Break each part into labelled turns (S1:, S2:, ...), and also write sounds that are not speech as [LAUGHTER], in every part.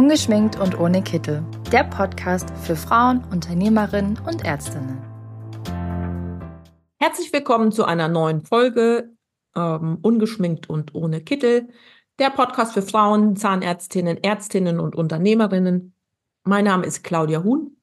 S1: Ungeschminkt und ohne Kittel. Der Podcast für Frauen, Unternehmerinnen und Ärztinnen.
S2: Herzlich willkommen zu einer neuen Folge ähm, Ungeschminkt und ohne Kittel. Der Podcast für Frauen, Zahnärztinnen, Ärztinnen und Unternehmerinnen. Mein Name ist Claudia Huhn.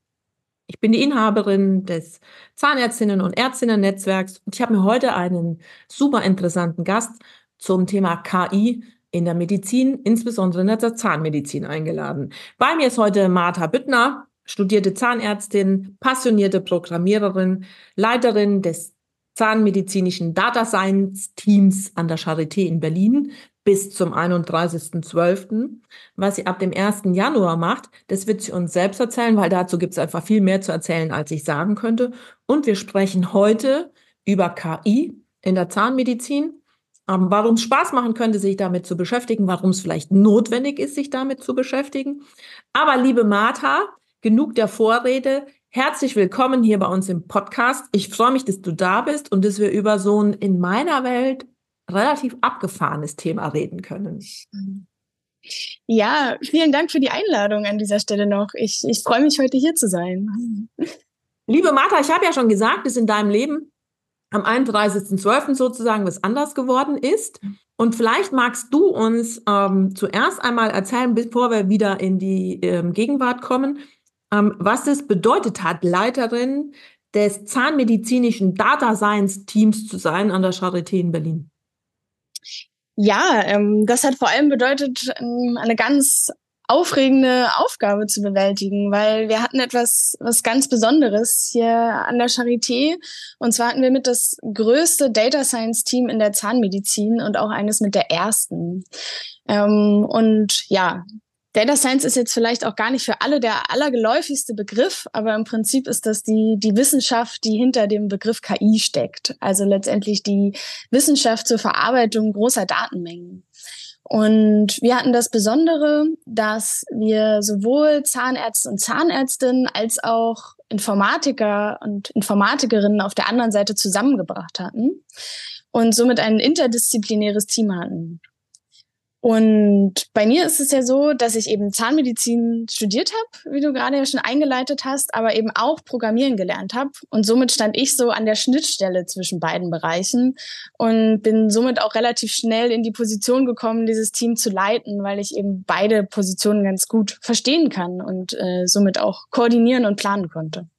S2: Ich bin die Inhaberin des Zahnärztinnen und Ärztinnen-Netzwerks und ich habe mir heute einen super interessanten Gast zum Thema KI in der Medizin, insbesondere in der Zahnmedizin eingeladen. Bei mir ist heute Martha Büttner, studierte Zahnärztin, passionierte Programmiererin, Leiterin des Zahnmedizinischen Data Science Teams an der Charité in Berlin bis zum 31.12. Was sie ab dem 1. Januar macht, das wird sie uns selbst erzählen, weil dazu gibt es einfach viel mehr zu erzählen, als ich sagen könnte. Und wir sprechen heute über KI in der Zahnmedizin warum es Spaß machen könnte, sich damit zu beschäftigen, warum es vielleicht notwendig ist, sich damit zu beschäftigen. Aber liebe Martha, genug der Vorrede. Herzlich willkommen hier bei uns im Podcast. Ich freue mich, dass du da bist und dass wir über so ein in meiner Welt relativ abgefahrenes Thema reden können.
S3: Ja, vielen Dank für die Einladung an dieser Stelle noch. Ich, ich freue mich, heute hier zu sein.
S2: Liebe Martha, ich habe ja schon gesagt, dass in deinem Leben am 31.12. sozusagen was anders geworden ist. Und vielleicht magst du uns ähm, zuerst einmal erzählen, bevor wir wieder in die ähm, Gegenwart kommen, ähm, was es bedeutet hat, Leiterin des zahnmedizinischen Data Science Teams zu sein an der Charité in Berlin.
S3: Ja, ähm, das hat vor allem bedeutet, ähm, eine ganz aufregende Aufgabe zu bewältigen, weil wir hatten etwas was ganz Besonderes hier an der Charité. Und zwar hatten wir mit das größte Data Science Team in der Zahnmedizin und auch eines mit der ersten. Ähm, und ja, Data Science ist jetzt vielleicht auch gar nicht für alle der allergeläufigste Begriff, aber im Prinzip ist das die, die Wissenschaft, die hinter dem Begriff KI steckt. Also letztendlich die Wissenschaft zur Verarbeitung großer Datenmengen. Und wir hatten das Besondere, dass wir sowohl Zahnärzte und Zahnärztinnen als auch Informatiker und Informatikerinnen auf der anderen Seite zusammengebracht hatten und somit ein interdisziplinäres Team hatten. Und bei mir ist es ja so, dass ich eben Zahnmedizin studiert habe, wie du gerade ja schon eingeleitet hast, aber eben auch Programmieren gelernt habe. Und somit stand ich so an der Schnittstelle zwischen beiden Bereichen und bin somit auch relativ schnell in die Position gekommen, dieses Team zu leiten, weil ich eben beide Positionen ganz gut verstehen kann und äh, somit auch koordinieren und planen konnte.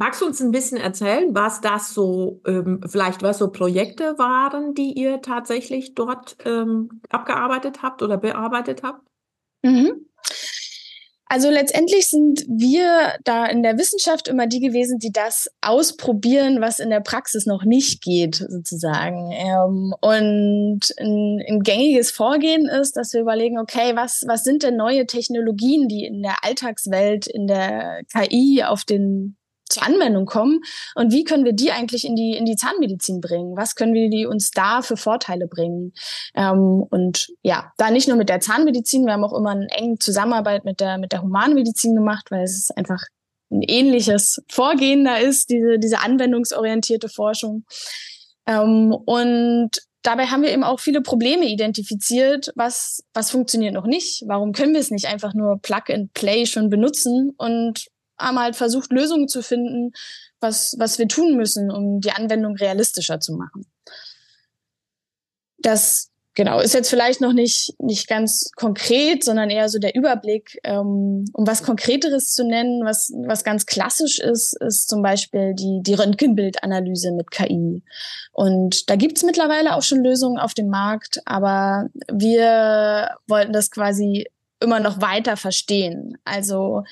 S2: Magst du uns ein bisschen erzählen, was das so, ähm, vielleicht was so Projekte waren, die ihr tatsächlich dort ähm, abgearbeitet habt oder bearbeitet habt?
S3: Mhm. Also letztendlich sind wir da in der Wissenschaft immer die gewesen, die das ausprobieren, was in der Praxis noch nicht geht, sozusagen. Ähm, und ein, gängiges Vorgehen ist, dass wir überlegen, okay, was, was sind denn neue Technologien, die in der Alltagswelt, in der KI auf den zur Anwendung kommen und wie können wir die eigentlich in die in die Zahnmedizin bringen? Was können wir die uns da für Vorteile bringen? Ähm, und ja, da nicht nur mit der Zahnmedizin, wir haben auch immer eine enge Zusammenarbeit mit der mit der Humanmedizin gemacht, weil es einfach ein ähnliches Vorgehen da ist, diese diese anwendungsorientierte Forschung. Ähm, und dabei haben wir eben auch viele Probleme identifiziert, was, was funktioniert noch nicht. Warum können wir es nicht einfach nur Plug and Play schon benutzen und haben halt versucht, Lösungen zu finden, was, was wir tun müssen, um die Anwendung realistischer zu machen. Das genau ist jetzt vielleicht noch nicht, nicht ganz konkret, sondern eher so der Überblick. Ähm, um was Konkreteres zu nennen, was, was ganz klassisch ist, ist zum Beispiel die, die Röntgenbildanalyse mit KI. Und da gibt's mittlerweile auch schon Lösungen auf dem Markt, aber wir wollten das quasi immer noch weiter verstehen. Also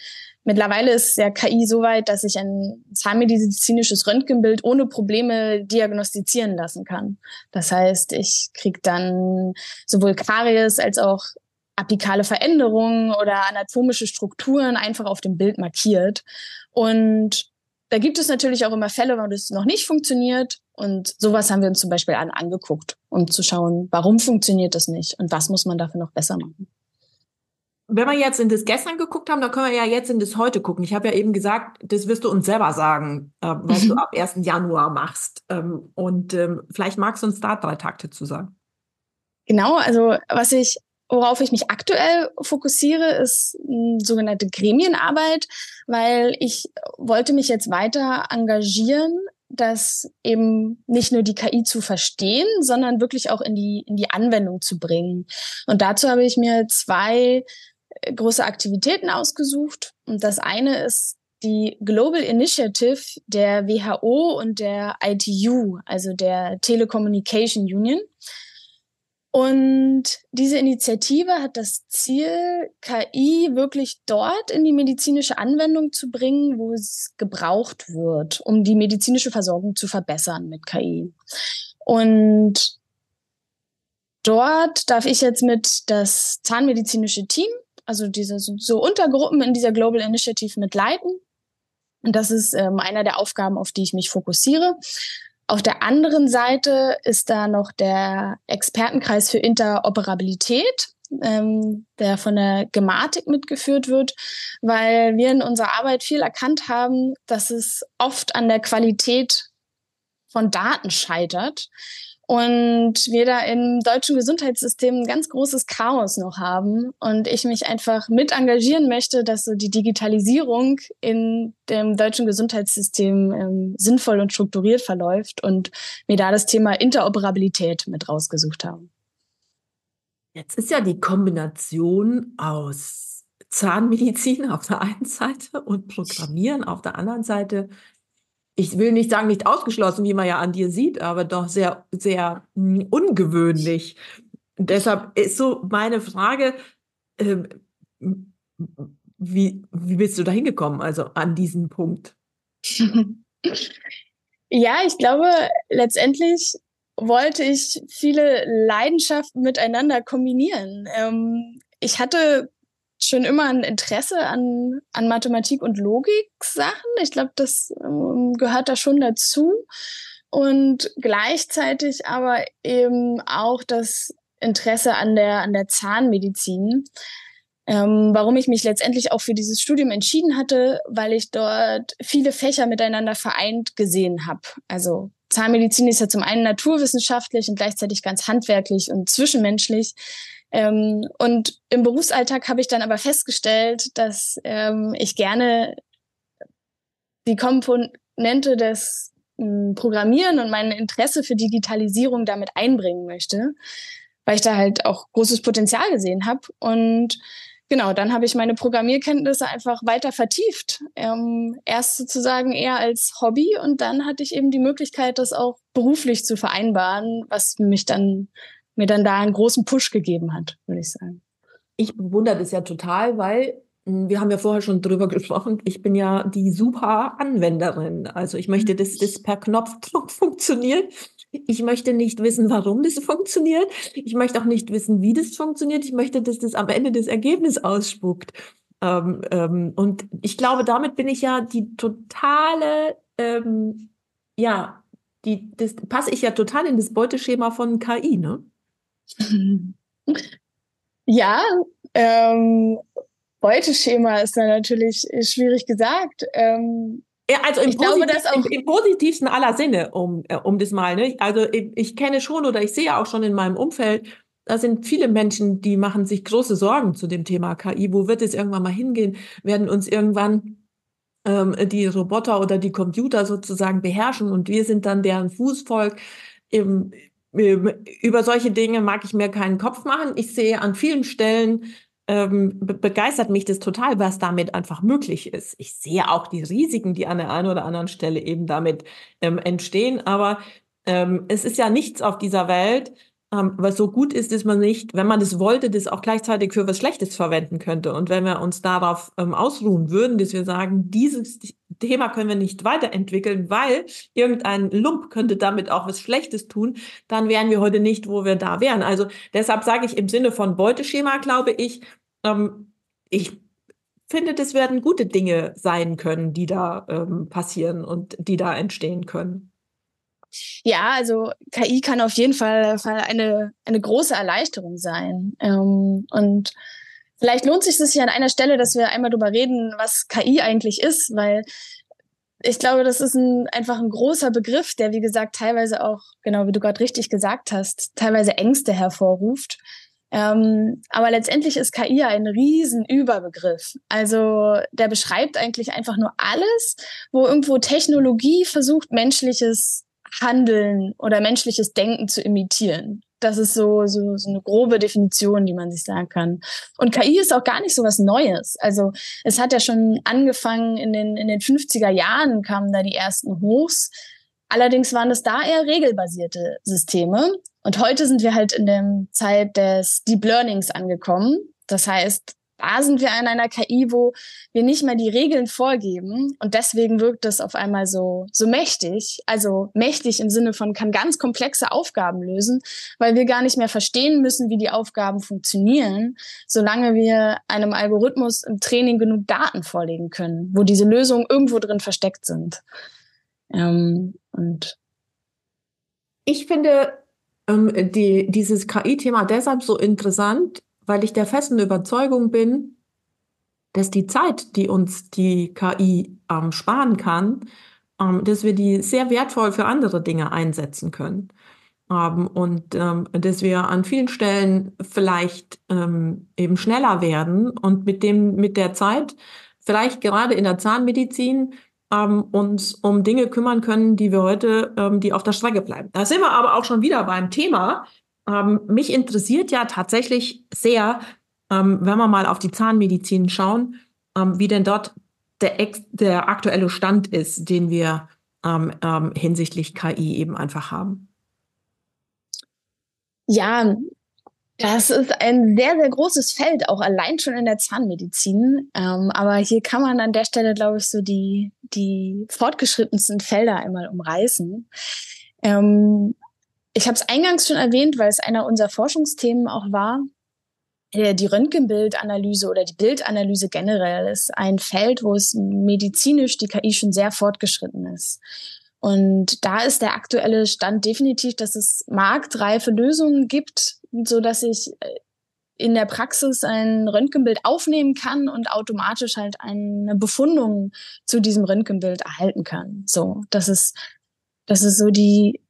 S3: Mittlerweile ist ja KI so weit, dass ich ein zahnmedizinisches Röntgenbild ohne Probleme diagnostizieren lassen kann. Das heißt, ich kriege dann sowohl Karies als auch apikale Veränderungen oder anatomische Strukturen einfach auf dem Bild markiert. Und da gibt es natürlich auch immer Fälle, wo das noch nicht funktioniert. Und sowas haben wir uns zum Beispiel an, angeguckt, um zu schauen, warum funktioniert das nicht und was muss man dafür noch besser machen
S2: wenn wir jetzt in das gestern geguckt haben, dann können wir ja jetzt in das heute gucken. Ich habe ja eben gesagt, das wirst du uns selber sagen, äh, was mhm. du ab 1. Januar machst. Ähm, und ähm, vielleicht magst du uns da drei Takte zu sagen.
S3: Genau, also was ich worauf ich mich aktuell fokussiere, ist m, sogenannte Gremienarbeit, weil ich wollte mich jetzt weiter engagieren, das eben nicht nur die KI zu verstehen, sondern wirklich auch in die, in die Anwendung zu bringen. Und dazu habe ich mir zwei große Aktivitäten ausgesucht. Und das eine ist die Global Initiative der WHO und der ITU, also der Telecommunication Union. Und diese Initiative hat das Ziel, KI wirklich dort in die medizinische Anwendung zu bringen, wo es gebraucht wird, um die medizinische Versorgung zu verbessern mit KI. Und dort darf ich jetzt mit das zahnmedizinische Team, also diese so Untergruppen in dieser Global Initiative mitleiten. Und das ist ähm, einer der Aufgaben, auf die ich mich fokussiere. Auf der anderen Seite ist da noch der Expertenkreis für Interoperabilität, ähm, der von der Gematik mitgeführt wird, weil wir in unserer Arbeit viel erkannt haben, dass es oft an der Qualität von Daten scheitert und wir da im deutschen Gesundheitssystem ein ganz großes Chaos noch haben und ich mich einfach mit engagieren möchte, dass so die Digitalisierung in dem deutschen Gesundheitssystem ähm, sinnvoll und strukturiert verläuft und mir da das Thema Interoperabilität mit rausgesucht haben.
S2: Jetzt ist ja die Kombination aus Zahnmedizin auf der einen Seite und Programmieren auf der anderen Seite ich will nicht sagen, nicht ausgeschlossen, wie man ja an dir sieht, aber doch sehr, sehr hm, ungewöhnlich. Deshalb ist so meine Frage, äh, wie, wie bist du da hingekommen, also an diesen Punkt? [LAUGHS]
S3: ja, ich glaube, letztendlich wollte ich viele Leidenschaften miteinander kombinieren. Ähm, ich hatte schon immer ein Interesse an, an Mathematik und Logik-Sachen. Ich glaube, das ähm, gehört da schon dazu. Und gleichzeitig aber eben auch das Interesse an der, an der Zahnmedizin. Ähm, warum ich mich letztendlich auch für dieses Studium entschieden hatte, weil ich dort viele Fächer miteinander vereint gesehen habe. Also Zahnmedizin ist ja zum einen naturwissenschaftlich und gleichzeitig ganz handwerklich und zwischenmenschlich. Ähm, und im Berufsalltag habe ich dann aber festgestellt, dass ähm, ich gerne die Komponente des ähm, Programmieren und mein Interesse für Digitalisierung damit einbringen möchte, weil ich da halt auch großes Potenzial gesehen habe. Und genau, dann habe ich meine Programmierkenntnisse einfach weiter vertieft. Ähm, erst sozusagen eher als Hobby und dann hatte ich eben die Möglichkeit, das auch beruflich zu vereinbaren, was mich dann mir dann da einen großen Push gegeben hat, würde ich sagen.
S2: Ich bewundere das ja total, weil hm, wir haben ja vorher schon drüber gesprochen. Ich bin ja die super Anwenderin. Also ich möchte, dass das per Knopfdruck [LAUGHS] funktioniert. Ich möchte nicht wissen, warum das funktioniert. Ich möchte auch nicht wissen, wie das funktioniert. Ich möchte, dass das am Ende das Ergebnis ausspuckt. Ähm, ähm, und ich glaube, damit bin ich ja die totale, ähm, ja, die, das passe ich ja total in das Beuteschema von KI, ne?
S3: Ja, ähm, Beuteschema ist dann natürlich schwierig gesagt. Ähm,
S2: ja, also im, ich glaube, dass auch im, im, positivsten aller Sinne, um, äh, um das mal. Ne? Also ich, ich kenne schon oder ich sehe auch schon in meinem Umfeld, da sind viele Menschen, die machen sich große Sorgen zu dem Thema KI. Wo wird es irgendwann mal hingehen? Werden uns irgendwann ähm, die Roboter oder die Computer sozusagen beherrschen und wir sind dann deren Fußvolk? Im, über solche Dinge mag ich mir keinen Kopf machen. Ich sehe an vielen Stellen, ähm, be begeistert mich das total, was damit einfach möglich ist. Ich sehe auch die Risiken, die an der einen oder anderen Stelle eben damit ähm, entstehen. Aber ähm, es ist ja nichts auf dieser Welt, ähm, was so gut ist, dass man nicht, wenn man das wollte, das auch gleichzeitig für was Schlechtes verwenden könnte. Und wenn wir uns darauf ähm, ausruhen würden, dass wir sagen, dieses Thema können wir nicht weiterentwickeln, weil irgendein Lump könnte damit auch was Schlechtes tun, dann wären wir heute nicht, wo wir da wären. Also deshalb sage ich im Sinne von Beuteschema, glaube ich, ähm, ich finde, das werden gute Dinge sein können, die da ähm, passieren und die da entstehen können.
S3: Ja, also KI kann auf jeden Fall, eine, eine große Erleichterung sein. Ähm, und vielleicht lohnt sich das hier an einer Stelle, dass wir einmal darüber reden, was KI eigentlich ist, weil ich glaube, das ist ein, einfach ein großer Begriff, der, wie gesagt, teilweise auch, genau wie du gerade richtig gesagt hast, teilweise Ängste hervorruft. Ähm, aber letztendlich ist KI ein Riesenüberbegriff. Also der beschreibt eigentlich einfach nur alles, wo irgendwo Technologie versucht, menschliches Handeln oder menschliches Denken zu imitieren. Das ist so, so, so eine grobe Definition, die man sich sagen kann. Und KI ist auch gar nicht so was Neues. Also es hat ja schon angefangen in den, in den 50er Jahren kamen da die ersten Hochs. Allerdings waren es da eher regelbasierte Systeme. Und heute sind wir halt in der Zeit des Deep Learnings angekommen. Das heißt, da sind wir in einer KI, wo wir nicht mehr die Regeln vorgeben und deswegen wirkt es auf einmal so, so mächtig. Also mächtig im Sinne von kann ganz komplexe Aufgaben lösen, weil wir gar nicht mehr verstehen müssen, wie die Aufgaben funktionieren, solange wir einem Algorithmus im Training genug Daten vorlegen können, wo diese Lösungen irgendwo drin versteckt sind. Ähm, und
S2: ich finde ähm, die, dieses KI-Thema deshalb so interessant, weil ich der festen Überzeugung bin, dass die Zeit, die uns die KI ähm, sparen kann, ähm, dass wir die sehr wertvoll für andere Dinge einsetzen können. Ähm, und ähm, dass wir an vielen Stellen vielleicht ähm, eben schneller werden und mit dem, mit der Zeit vielleicht gerade in der Zahnmedizin ähm, uns um Dinge kümmern können, die wir heute, die auf der Strecke bleiben. Da sind wir aber auch schon wieder beim Thema, ähm, mich interessiert ja tatsächlich sehr, ähm, wenn wir mal auf die Zahnmedizin schauen, ähm, wie denn dort der, der aktuelle Stand ist, den wir ähm, ähm, hinsichtlich KI eben einfach haben.
S3: Ja, das ist ein sehr, sehr großes Feld, auch allein schon in der Zahnmedizin. Ähm, aber hier kann man an der Stelle, glaube ich, so die, die fortgeschrittensten Felder einmal umreißen. Ähm, ich habe es eingangs schon erwähnt, weil es einer unserer Forschungsthemen auch war. Äh, die Röntgenbildanalyse oder die Bildanalyse generell ist ein Feld, wo es medizinisch die KI schon sehr fortgeschritten ist. Und da ist der aktuelle Stand definitiv, dass es marktreife Lösungen gibt, so dass ich äh, in der Praxis ein Röntgenbild aufnehmen kann und automatisch halt eine Befundung zu diesem Röntgenbild erhalten kann. So, das ist, das ist so die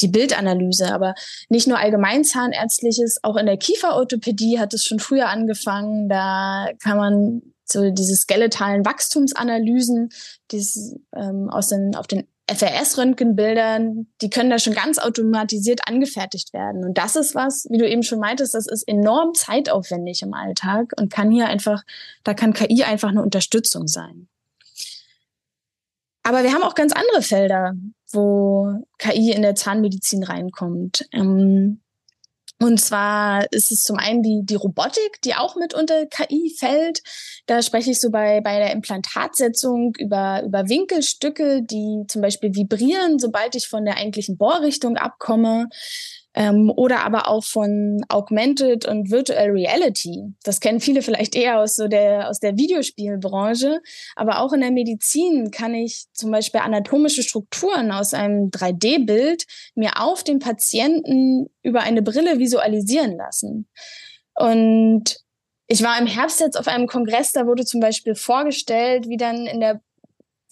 S3: die Bildanalyse, aber nicht nur allgemeinzahnärztliches, auch in der Kieferorthopädie hat es schon früher angefangen. Da kann man so diese skeletalen Wachstumsanalysen, die ähm, aus den, auf den FRS-Röntgenbildern, die können da schon ganz automatisiert angefertigt werden. Und das ist was, wie du eben schon meintest, das ist enorm zeitaufwendig im Alltag und kann hier einfach, da kann KI einfach eine Unterstützung sein. Aber wir haben auch ganz andere Felder, wo KI in der Zahnmedizin reinkommt. Ähm, und zwar ist es zum einen die, die Robotik, die auch mit unter KI fällt. Da spreche ich so bei, bei der Implantatsetzung über, über Winkelstücke, die zum Beispiel vibrieren, sobald ich von der eigentlichen Bohrrichtung abkomme ähm, oder aber auch von Augmented und Virtual Reality. Das kennen viele vielleicht eher aus so der aus der Videospielbranche, aber auch in der Medizin kann ich zum Beispiel anatomische Strukturen aus einem 3D-Bild mir auf den Patienten über eine Brille visualisieren lassen. Und ich war im Herbst jetzt auf einem Kongress, da wurde zum Beispiel vorgestellt, wie dann in der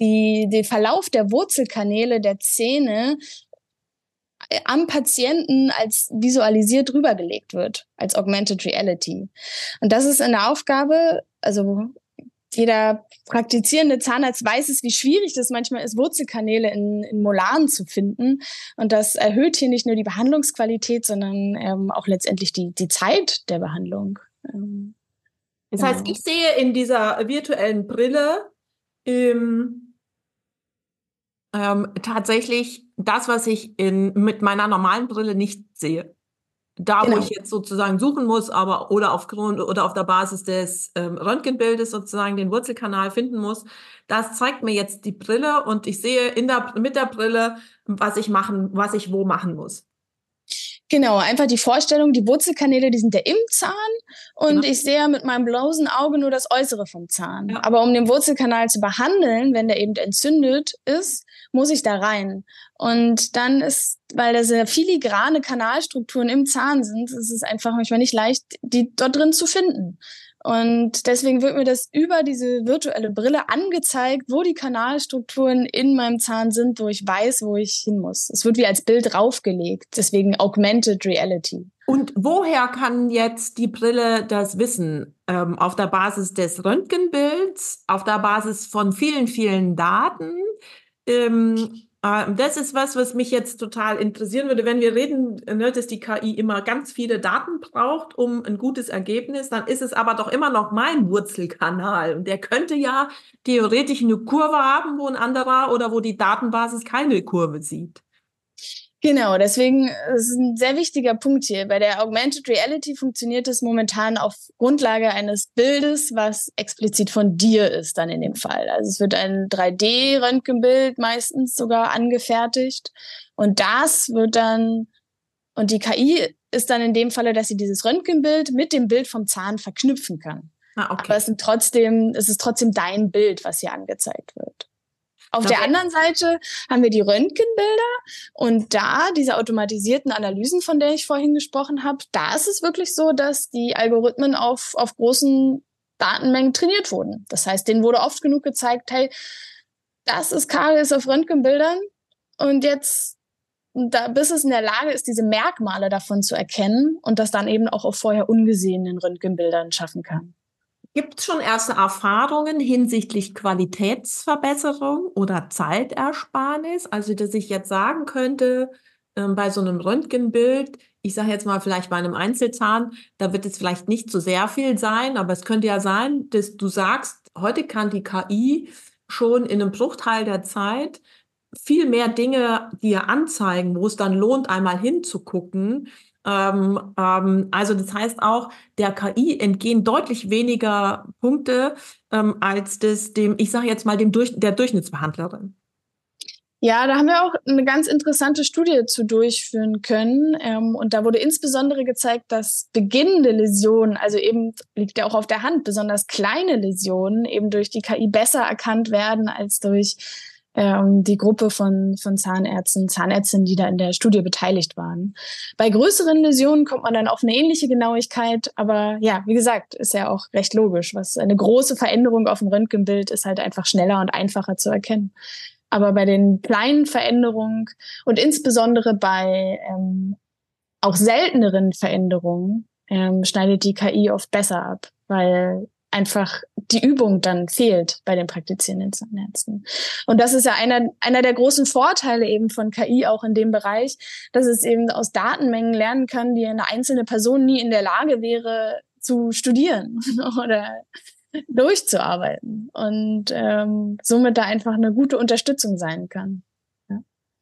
S3: die, der Verlauf der Wurzelkanäle der Zähne am Patienten als visualisiert rübergelegt wird, als Augmented Reality. Und das ist eine Aufgabe, also jeder praktizierende Zahnarzt weiß es, wie schwierig das manchmal ist, Wurzelkanäle in, in Molaren zu finden. Und das erhöht hier nicht nur die Behandlungsqualität, sondern ähm, auch letztendlich die, die Zeit der Behandlung. Ähm,
S2: das genau. heißt, ich sehe in dieser virtuellen Brille ähm, ähm, tatsächlich das, was ich in, mit meiner normalen Brille nicht sehe. Da, genau. wo ich jetzt sozusagen suchen muss, aber oder aufgrund oder auf der Basis des ähm, Röntgenbildes sozusagen den Wurzelkanal finden muss, das zeigt mir jetzt die Brille und ich sehe in der, mit der Brille, was ich machen, was ich wo machen muss.
S3: Genau, einfach die Vorstellung, die Wurzelkanäle, die sind ja im Zahn und genau. ich sehe mit meinem bloßen Auge nur das Äußere vom Zahn. Ja. Aber um den Wurzelkanal zu behandeln, wenn der eben entzündet ist, muss ich da rein. Und dann ist, weil da sehr filigrane Kanalstrukturen im Zahn sind, ist es einfach manchmal nicht leicht, die dort drin zu finden. Und deswegen wird mir das über diese virtuelle Brille angezeigt, wo die Kanalstrukturen in meinem Zahn sind, wo ich weiß, wo ich hin muss. Es wird wie als Bild draufgelegt. Deswegen Augmented Reality.
S2: Und woher kann jetzt die Brille das wissen? Ähm, auf der Basis des Röntgenbilds, auf der Basis von vielen, vielen Daten? Ähm, äh, das ist was, was mich jetzt total interessieren würde. Wenn wir reden, ne, dass die KI immer ganz viele Daten braucht, um ein gutes Ergebnis, dann ist es aber doch immer noch mein Wurzelkanal. Und der könnte ja theoretisch eine Kurve haben, wo ein anderer oder wo die Datenbasis keine Kurve sieht.
S3: Genau, deswegen ist es ein sehr wichtiger Punkt hier. Bei der Augmented Reality funktioniert es momentan auf Grundlage eines Bildes, was explizit von dir ist dann in dem Fall. Also es wird ein 3D-Röntgenbild meistens sogar angefertigt und das wird dann und die KI ist dann in dem Falle, dass sie dieses Röntgenbild mit dem Bild vom Zahn verknüpfen kann. Ah, okay. Aber es, sind trotzdem, es ist trotzdem dein Bild, was hier angezeigt wird. Auf okay. der anderen Seite haben wir die Röntgenbilder und da diese automatisierten Analysen, von der ich vorhin gesprochen habe, da ist es wirklich so, dass die Algorithmen auf, auf großen Datenmengen trainiert wurden. Das heißt, denen wurde oft genug gezeigt, hey, das ist Karies auf Röntgenbildern und jetzt da, bis es in der Lage ist, diese Merkmale davon zu erkennen und das dann eben auch auf vorher ungesehenen Röntgenbildern schaffen kann.
S2: Gibt es schon erste Erfahrungen hinsichtlich Qualitätsverbesserung oder Zeitersparnis? Also, dass ich jetzt sagen könnte, ähm, bei so einem Röntgenbild, ich sage jetzt mal vielleicht bei einem Einzelzahn, da wird es vielleicht nicht so sehr viel sein, aber es könnte ja sein, dass du sagst, heute kann die KI schon in einem Bruchteil der Zeit viel mehr Dinge dir anzeigen, wo es dann lohnt, einmal hinzugucken, ähm, ähm, also das heißt auch, der KI entgehen deutlich weniger Punkte ähm, als das dem, ich sage jetzt mal, dem Durch der Durchschnittsbehandlerin.
S3: Ja, da haben wir auch eine ganz interessante Studie zu durchführen können. Ähm, und da wurde insbesondere gezeigt, dass beginnende Läsionen, also eben liegt ja auch auf der Hand, besonders kleine Läsionen eben durch die KI besser erkannt werden als durch ähm, die Gruppe von, von Zahnärzten, Zahnärztinnen, die da in der Studie beteiligt waren. Bei größeren Läsionen kommt man dann auf eine ähnliche Genauigkeit, aber ja, wie gesagt, ist ja auch recht logisch. Was eine große Veränderung auf dem Röntgenbild ist halt einfach schneller und einfacher zu erkennen. Aber bei den kleinen Veränderungen und insbesondere bei ähm, auch selteneren Veränderungen ähm, schneidet die KI oft besser ab, weil einfach die Übung dann fehlt bei den praktizierenden Zahnärzten. Und das ist ja einer, einer der großen Vorteile eben von KI auch in dem Bereich, dass es eben aus Datenmengen lernen kann, die eine einzelne Person nie in der Lage wäre zu studieren [LAUGHS] oder durchzuarbeiten und ähm, somit da einfach eine gute Unterstützung sein kann.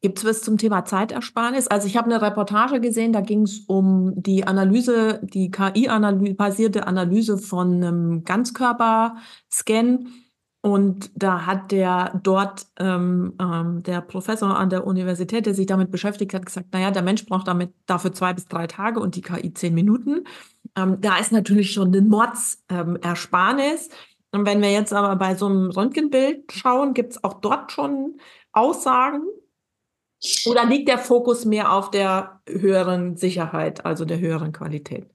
S2: Gibt es was zum Thema Zeitersparnis? Also ich habe eine Reportage gesehen, da ging es um die Analyse, die KI-basierte Analyse von einem Ganzkörperscan. Und da hat der dort, ähm, ähm, der Professor an der Universität, der sich damit beschäftigt hat, gesagt, naja, der Mensch braucht damit dafür zwei bis drei Tage und die KI zehn Minuten. Ähm, da ist natürlich schon ein Mordsersparnis. und wenn wir jetzt aber bei so einem Röntgenbild schauen, gibt es auch dort schon Aussagen, oder liegt der Fokus mehr auf der höheren Sicherheit, also der höheren Qualität?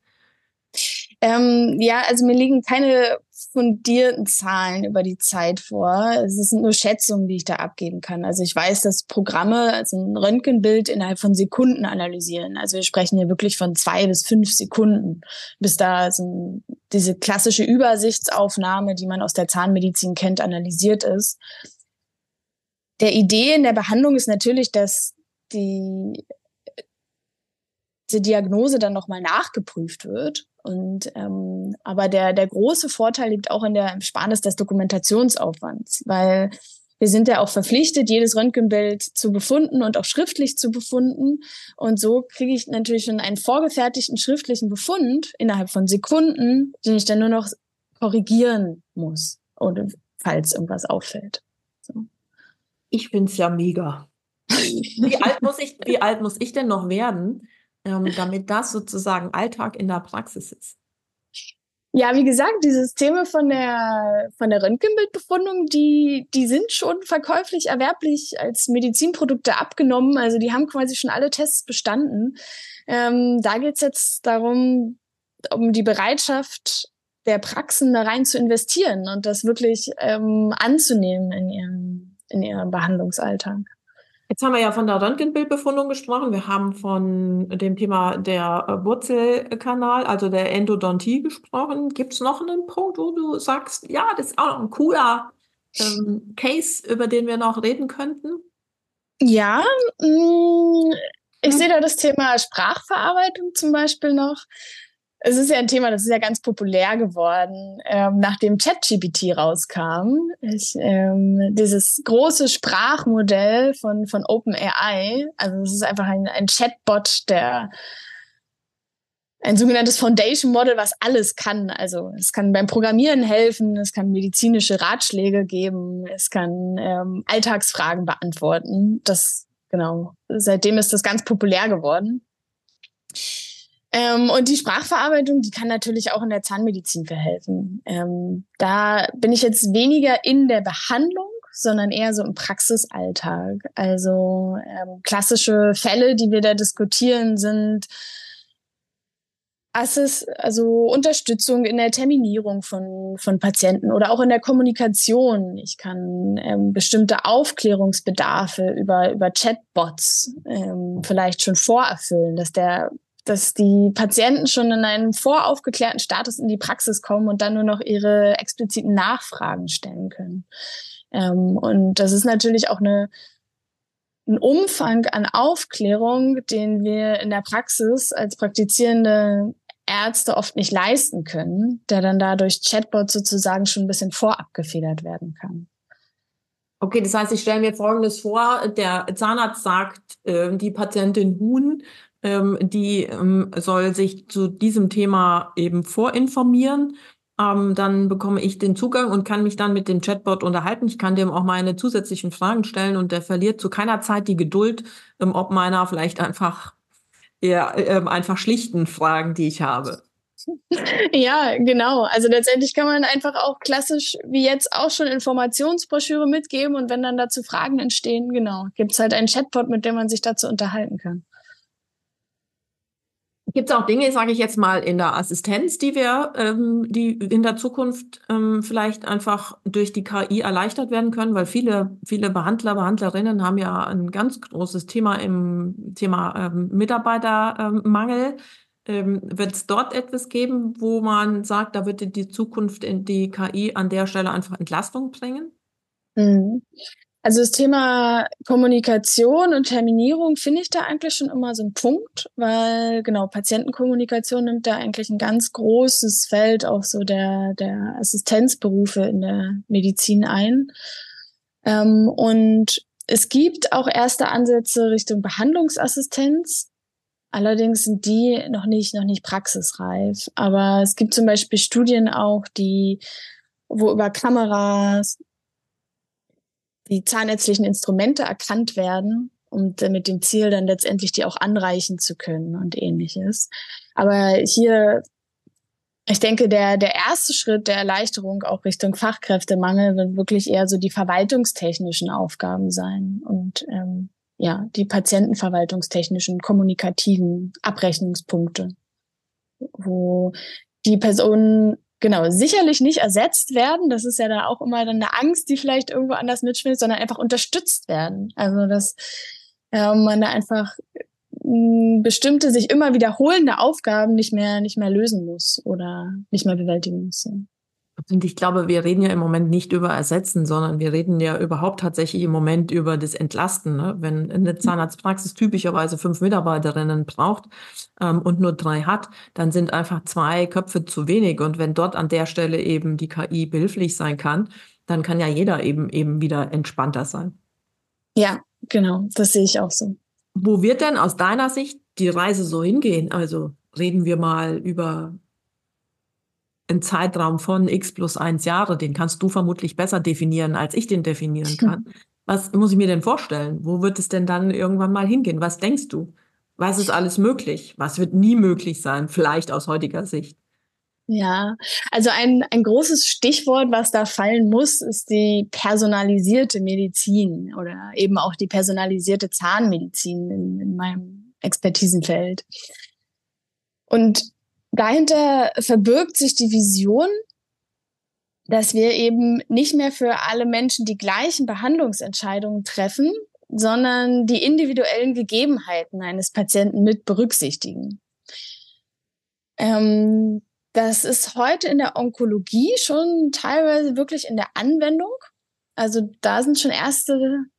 S3: Ähm, ja, also mir liegen keine fundierten Zahlen über die Zeit vor. Es sind nur Schätzungen, die ich da abgeben kann. Also ich weiß, dass Programme also ein Röntgenbild innerhalb von Sekunden analysieren. Also wir sprechen hier wirklich von zwei bis fünf Sekunden, bis da also diese klassische Übersichtsaufnahme, die man aus der Zahnmedizin kennt, analysiert ist der Idee in der Behandlung ist natürlich, dass die diese Diagnose dann nochmal nachgeprüft wird. Und ähm, aber der, der große Vorteil liegt auch in der Ersparnis des Dokumentationsaufwands, weil wir sind ja auch verpflichtet, jedes Röntgenbild zu befunden und auch schriftlich zu befunden. Und so kriege ich natürlich schon einen vorgefertigten schriftlichen Befund innerhalb von Sekunden, den ich dann nur noch korrigieren muss, oder falls irgendwas auffällt. So.
S2: Ich finde es ja mega. Wie alt, muss ich, wie alt muss ich denn noch werden, ähm, damit das sozusagen Alltag in der Praxis ist?
S3: Ja, wie gesagt, die Systeme von der, von der Röntgenbildbefundung, die, die sind schon verkäuflich erwerblich als Medizinprodukte abgenommen. Also die haben quasi schon alle Tests bestanden. Ähm, da geht es jetzt darum, um die Bereitschaft der Praxen da rein zu investieren und das wirklich ähm, anzunehmen in ihrem, in ihrem Behandlungsalltag.
S2: Jetzt haben wir ja von der Röntgenbildbefundung gesprochen. Wir haben von dem Thema der Wurzelkanal, also der Endodontie gesprochen. Gibt es noch einen Punkt, wo du sagst, ja, das ist auch noch ein cooler ähm, Case, über den wir noch reden könnten?
S3: Ja, mm, ich sehe da das Thema Sprachverarbeitung zum Beispiel noch es ist ja ein Thema, das ist ja ganz populär geworden, ähm, nachdem ChatGPT rauskam. Ich, ähm, dieses große Sprachmodell von, von OpenAI, also es ist einfach ein, ein Chatbot, der ein sogenanntes Foundation Model, was alles kann. Also es kann beim Programmieren helfen, es kann medizinische Ratschläge geben, es kann ähm, Alltagsfragen beantworten. Das genau. Seitdem ist das ganz populär geworden. Ähm, und die Sprachverarbeitung, die kann natürlich auch in der Zahnmedizin verhelfen. Ähm, da bin ich jetzt weniger in der Behandlung, sondern eher so im Praxisalltag. Also ähm, klassische Fälle, die wir da diskutieren, sind Assist, also Unterstützung in der Terminierung von, von Patienten oder auch in der Kommunikation. Ich kann ähm, bestimmte Aufklärungsbedarfe über, über Chatbots ähm, vielleicht schon vorerfüllen, dass der dass die Patienten schon in einen voraufgeklärten Status in die Praxis kommen und dann nur noch ihre expliziten Nachfragen stellen können. Ähm, und das ist natürlich auch eine, ein Umfang an Aufklärung, den wir in der Praxis als praktizierende Ärzte oft nicht leisten können, der dann dadurch Chatbot sozusagen schon ein bisschen vorab gefedert werden kann.
S2: Okay, das heißt, ich stelle mir Folgendes vor. Der Zahnarzt sagt, äh, die Patientin Huhn ähm, die ähm, soll sich zu diesem Thema eben vorinformieren. Ähm, dann bekomme ich den Zugang und kann mich dann mit dem Chatbot unterhalten. Ich kann dem auch meine zusätzlichen Fragen stellen und der verliert zu keiner Zeit die Geduld, ähm, ob meiner vielleicht einfach eher ähm, einfach schlichten Fragen, die ich habe.
S3: Ja, genau. Also letztendlich kann man einfach auch klassisch wie jetzt auch schon Informationsbroschüre mitgeben und wenn dann dazu Fragen entstehen, genau, gibt es halt einen Chatbot, mit dem man sich dazu unterhalten kann.
S2: Gibt es auch Dinge, sage ich jetzt mal, in der Assistenz, die wir, ähm, die in der Zukunft ähm, vielleicht einfach durch die KI erleichtert werden können? Weil viele, viele Behandler, Behandlerinnen haben ja ein ganz großes Thema im Thema ähm, Mitarbeitermangel. Ähm, wird es dort etwas geben, wo man sagt, da wird die Zukunft in die KI an der Stelle einfach Entlastung bringen?
S3: Mhm. Also das Thema Kommunikation und Terminierung finde ich da eigentlich schon immer so ein Punkt, weil genau Patientenkommunikation nimmt da eigentlich ein ganz großes Feld auch so der, der Assistenzberufe in der Medizin ein. Ähm, und es gibt auch erste Ansätze Richtung Behandlungsassistenz. Allerdings sind die noch nicht, noch nicht praxisreif. Aber es gibt zum Beispiel Studien auch, die, wo über Kameras die zahnärztlichen Instrumente erkannt werden und mit dem Ziel dann letztendlich die auch anreichen zu können und ähnliches. Aber hier, ich denke, der, der erste Schritt der Erleichterung auch Richtung Fachkräftemangel wird wirklich eher so die verwaltungstechnischen Aufgaben sein und ähm, ja, die patientenverwaltungstechnischen, kommunikativen Abrechnungspunkte, wo die Personen genau, sicherlich nicht ersetzt werden. Das ist ja da auch immer dann eine Angst, die vielleicht irgendwo anders mitschwingt, sondern einfach unterstützt werden. Also, dass äh, man da einfach mh, bestimmte sich immer wiederholende Aufgaben nicht mehr, nicht mehr lösen muss oder nicht mehr bewältigen muss.
S2: Und ich glaube, wir reden ja im Moment nicht über Ersetzen, sondern wir reden ja überhaupt tatsächlich im Moment über das Entlasten. Ne? Wenn eine Zahnarztpraxis typischerweise fünf Mitarbeiterinnen braucht ähm, und nur drei hat, dann sind einfach zwei Köpfe zu wenig. Und wenn dort an der Stelle eben die KI behilflich sein kann, dann kann ja jeder eben eben wieder entspannter sein.
S3: Ja, genau, das sehe ich auch so.
S2: Wo wird denn aus deiner Sicht die Reise so hingehen? Also reden wir mal über einen Zeitraum von x plus eins Jahre, den kannst du vermutlich besser definieren, als ich den definieren kann. Was muss ich mir denn vorstellen? Wo wird es denn dann irgendwann mal hingehen? Was denkst du? Was ist alles möglich? Was wird nie möglich sein? Vielleicht aus heutiger Sicht.
S3: Ja, also ein, ein großes Stichwort, was da fallen muss, ist die personalisierte Medizin oder eben auch die personalisierte Zahnmedizin in, in meinem Expertisenfeld. Und dahinter verbirgt sich die Vision, dass wir eben nicht mehr für alle Menschen die gleichen Behandlungsentscheidungen treffen, sondern die individuellen Gegebenheiten eines Patienten mit berücksichtigen. Ähm, das ist heute in der Onkologie schon teilweise wirklich in der Anwendung. Also da sind schon erste,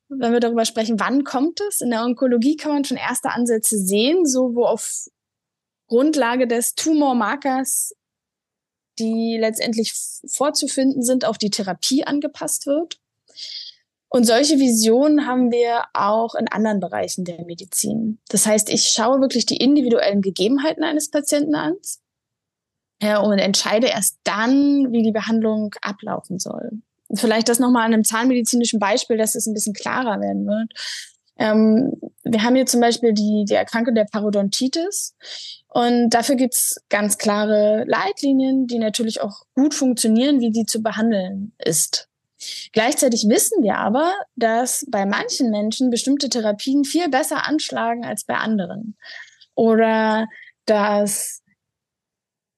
S3: wenn wir darüber sprechen, wann kommt es? In der Onkologie kann man schon erste Ansätze sehen, so wo auf Grundlage des Tumormarkers, die letztendlich vorzufinden sind, auf die Therapie angepasst wird. Und solche Visionen haben wir auch in anderen Bereichen der Medizin. Das heißt, ich schaue wirklich die individuellen Gegebenheiten eines Patienten an ja, und entscheide erst dann, wie die Behandlung ablaufen soll. Vielleicht das nochmal an einem zahnmedizinischen Beispiel, dass es ein bisschen klarer werden wird. Ähm, wir haben hier zum Beispiel die, die Erkrankung der Parodontitis. Und dafür gibt's ganz klare Leitlinien, die natürlich auch gut funktionieren, wie die zu behandeln ist. Gleichzeitig wissen wir aber, dass bei manchen Menschen bestimmte Therapien viel besser anschlagen als bei anderen. Oder dass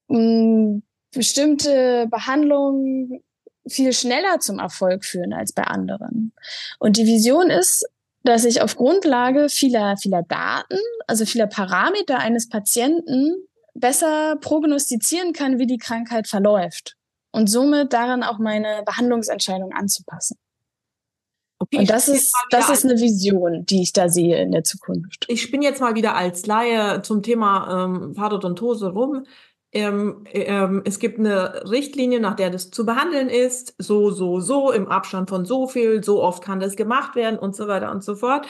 S3: mh, hm, bestimmte Behandlungen viel schneller zum Erfolg führen als bei anderen. Und die Vision ist, dass ich auf Grundlage vieler, vieler Daten, also vieler Parameter eines Patienten besser prognostizieren kann, wie die Krankheit verläuft und somit daran auch meine Behandlungsentscheidung anzupassen. Okay, und das ist, das ist eine Vision, die ich da sehe in der Zukunft.
S2: Ich bin jetzt mal wieder als Laie zum Thema ähm, Parodontose rum. Ähm, ähm, es gibt eine Richtlinie, nach der das zu behandeln ist, so, so, so, im Abstand von so viel, so oft kann das gemacht werden und so weiter und so fort.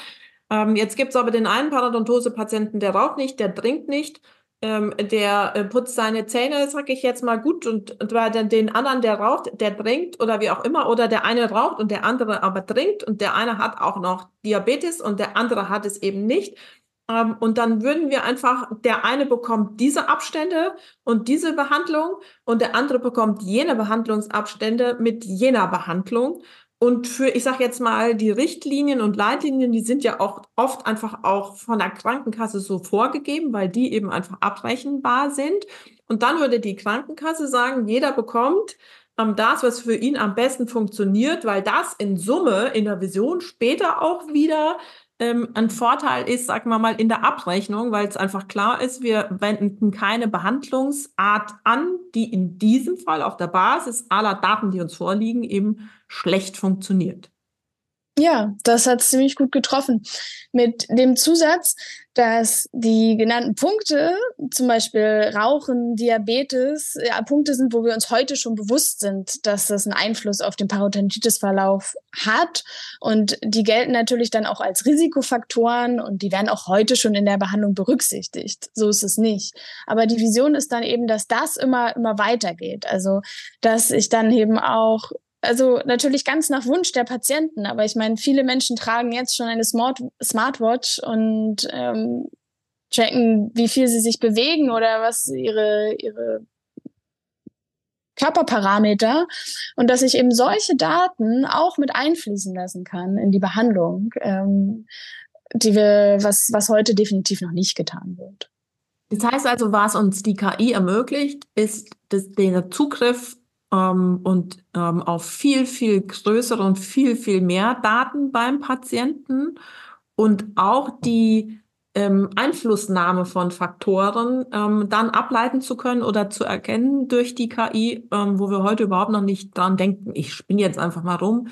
S2: Ähm, jetzt gibt es aber den einen Parodontose-Patienten, der raucht nicht, der trinkt nicht ähm, der äh, putzt seine Zähne, sag ich jetzt mal gut, und, und bei den, den anderen, der raucht, der trinkt oder wie auch immer, oder der eine raucht und der andere aber trinkt und der eine hat auch noch Diabetes und der andere hat es eben nicht. Ähm, und dann würden wir einfach, der eine bekommt diese Abstände und diese Behandlung und der andere bekommt jene Behandlungsabstände mit jener Behandlung. Und für, ich sage jetzt mal, die Richtlinien und Leitlinien, die sind ja auch oft einfach auch von der Krankenkasse so vorgegeben, weil die eben einfach abrechenbar sind. Und dann würde die Krankenkasse sagen, jeder bekommt ähm, das, was für ihn am besten funktioniert, weil das in Summe in der Vision später auch wieder ähm, ein Vorteil ist, sagen wir mal, in der Abrechnung, weil es einfach klar ist, wir wenden keine Behandlungsart an, die in diesem Fall auf der Basis aller Daten, die uns vorliegen, eben schlecht funktioniert.
S3: Ja, das hat ziemlich gut getroffen. Mit dem Zusatz, dass die genannten Punkte, zum Beispiel Rauchen, Diabetes, ja, Punkte sind, wo wir uns heute schon bewusst sind, dass das einen Einfluss auf den Parodontitis-Verlauf hat. Und die gelten natürlich dann auch als Risikofaktoren und die werden auch heute schon in der Behandlung berücksichtigt. So ist es nicht. Aber die Vision ist dann eben, dass das immer, immer weitergeht. Also, dass ich dann eben auch also natürlich ganz nach Wunsch der Patienten, aber ich meine, viele Menschen tragen jetzt schon eine Smart Smartwatch und ähm, checken, wie viel sie sich bewegen oder was ihre, ihre Körperparameter und dass ich eben solche Daten auch mit einfließen lassen kann in die Behandlung, ähm, die wir, was, was heute definitiv noch nicht getan wird.
S2: Das heißt also, was uns die KI ermöglicht, ist den Zugriff ähm, und ähm, auf viel, viel größere und viel, viel mehr Daten beim Patienten und auch die ähm, Einflussnahme von Faktoren ähm, dann ableiten zu können oder zu erkennen durch die KI, ähm, wo wir heute überhaupt noch nicht dran denken. Ich spinne jetzt einfach mal rum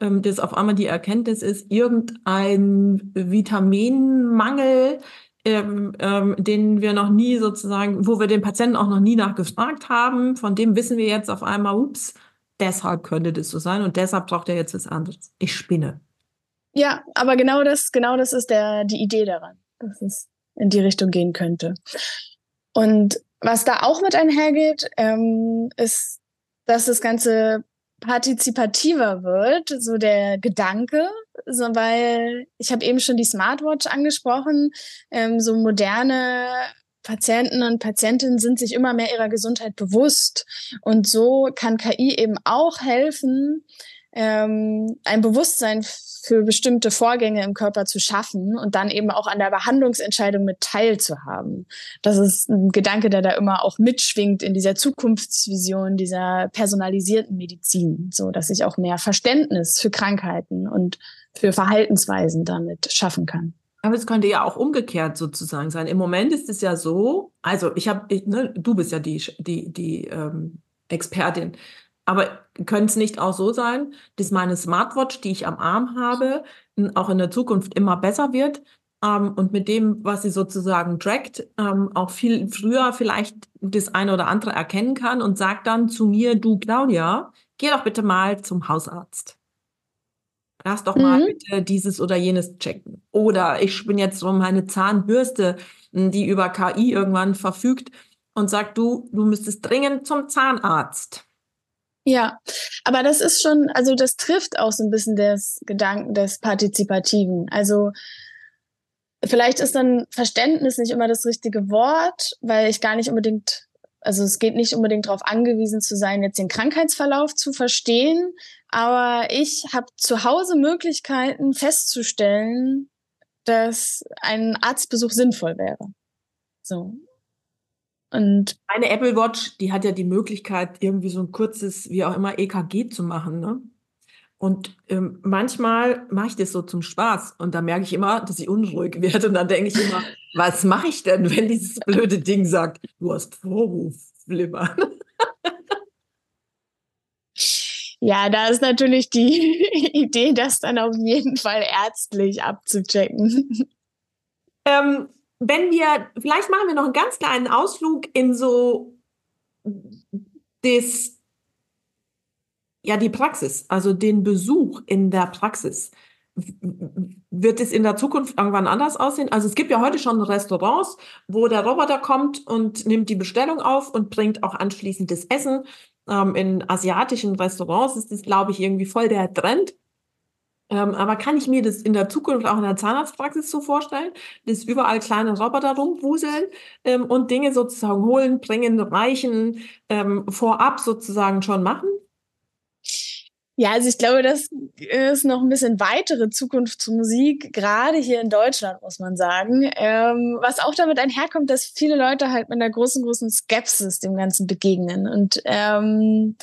S2: ähm, dass auf einmal die Erkenntnis ist, irgendein Vitaminmangel ähm, ähm, den wir noch nie sozusagen, wo wir den Patienten auch noch nie nachgefragt haben, von dem wissen wir jetzt auf einmal, ups, deshalb könnte das so sein und deshalb braucht er jetzt was anderes. Ich spinne.
S3: Ja, aber genau das, genau das ist der, die Idee daran, dass es in die Richtung gehen könnte. Und was da auch mit einhergeht, ähm, ist, dass das Ganze partizipativer wird, so der Gedanke, so weil ich habe eben schon die Smartwatch angesprochen, ähm, so moderne Patienten und Patientinnen sind sich immer mehr ihrer Gesundheit bewusst und so kann KI eben auch helfen, ähm, ein Bewusstsein für bestimmte Vorgänge im Körper zu schaffen und dann eben auch an der Behandlungsentscheidung mit teilzuhaben. Das ist ein Gedanke, der da immer auch mitschwingt in dieser Zukunftsvision dieser personalisierten Medizin, so dass ich auch mehr Verständnis für Krankheiten und für Verhaltensweisen damit schaffen kann.
S2: Aber es könnte ja auch umgekehrt sozusagen sein. Im Moment ist es ja so, also ich habe, ne, du bist ja die, die, die ähm, Expertin. Aber könnte es nicht auch so sein, dass meine Smartwatch, die ich am Arm habe, auch in der Zukunft immer besser wird ähm, und mit dem, was sie sozusagen trackt, ähm, auch viel früher vielleicht das eine oder andere erkennen kann und sagt dann zu mir, du Claudia, geh doch bitte mal zum Hausarzt. Lass doch mal mhm. bitte dieses oder jenes checken. Oder ich bin jetzt um meine Zahnbürste, die über KI irgendwann verfügt und sagt, du, du müsstest dringend zum Zahnarzt.
S3: Ja, aber das ist schon, also das trifft auch so ein bisschen des Gedanken des Partizipativen. Also vielleicht ist dann Verständnis nicht immer das richtige Wort, weil ich gar nicht unbedingt, also es geht nicht unbedingt darauf angewiesen zu sein, jetzt den Krankheitsverlauf zu verstehen, aber ich habe zu Hause Möglichkeiten festzustellen, dass ein Arztbesuch sinnvoll wäre. So.
S2: Und eine Apple Watch, die hat ja die Möglichkeit, irgendwie so ein kurzes, wie auch immer, EKG zu machen. Ne? Und ähm, manchmal mache ich das so zum Spaß und da merke ich immer, dass ich unruhig [LAUGHS] werde und dann denke ich immer, was mache ich denn, wenn dieses blöde Ding sagt, du hast Vorhofflimmern? [LAUGHS]
S3: Ja, da ist natürlich die [LAUGHS] Idee, das dann auf jeden Fall ärztlich abzuchecken.
S2: Ähm, wenn wir, vielleicht machen wir noch einen ganz kleinen Ausflug in so das, ja, die Praxis, also den Besuch in der Praxis. Wird es in der Zukunft irgendwann anders aussehen? Also es gibt ja heute schon Restaurants, wo der Roboter kommt und nimmt die Bestellung auf und bringt auch anschließend das Essen. Ähm, in asiatischen Restaurants ist das, glaube ich, irgendwie voll der Trend. Ähm, aber kann ich mir das in der Zukunft auch in der Zahnarztpraxis so vorstellen, dass überall kleine Roboter rumwuseln ähm, und Dinge sozusagen holen, bringen, reichen, ähm, vorab sozusagen schon machen?
S3: Ja, also ich glaube, das ist noch ein bisschen weitere Zukunftsmusik, gerade hier in Deutschland, muss man sagen. Ähm, was auch damit einherkommt, dass viele Leute halt mit einer großen, großen Skepsis dem Ganzen begegnen. Und ähm,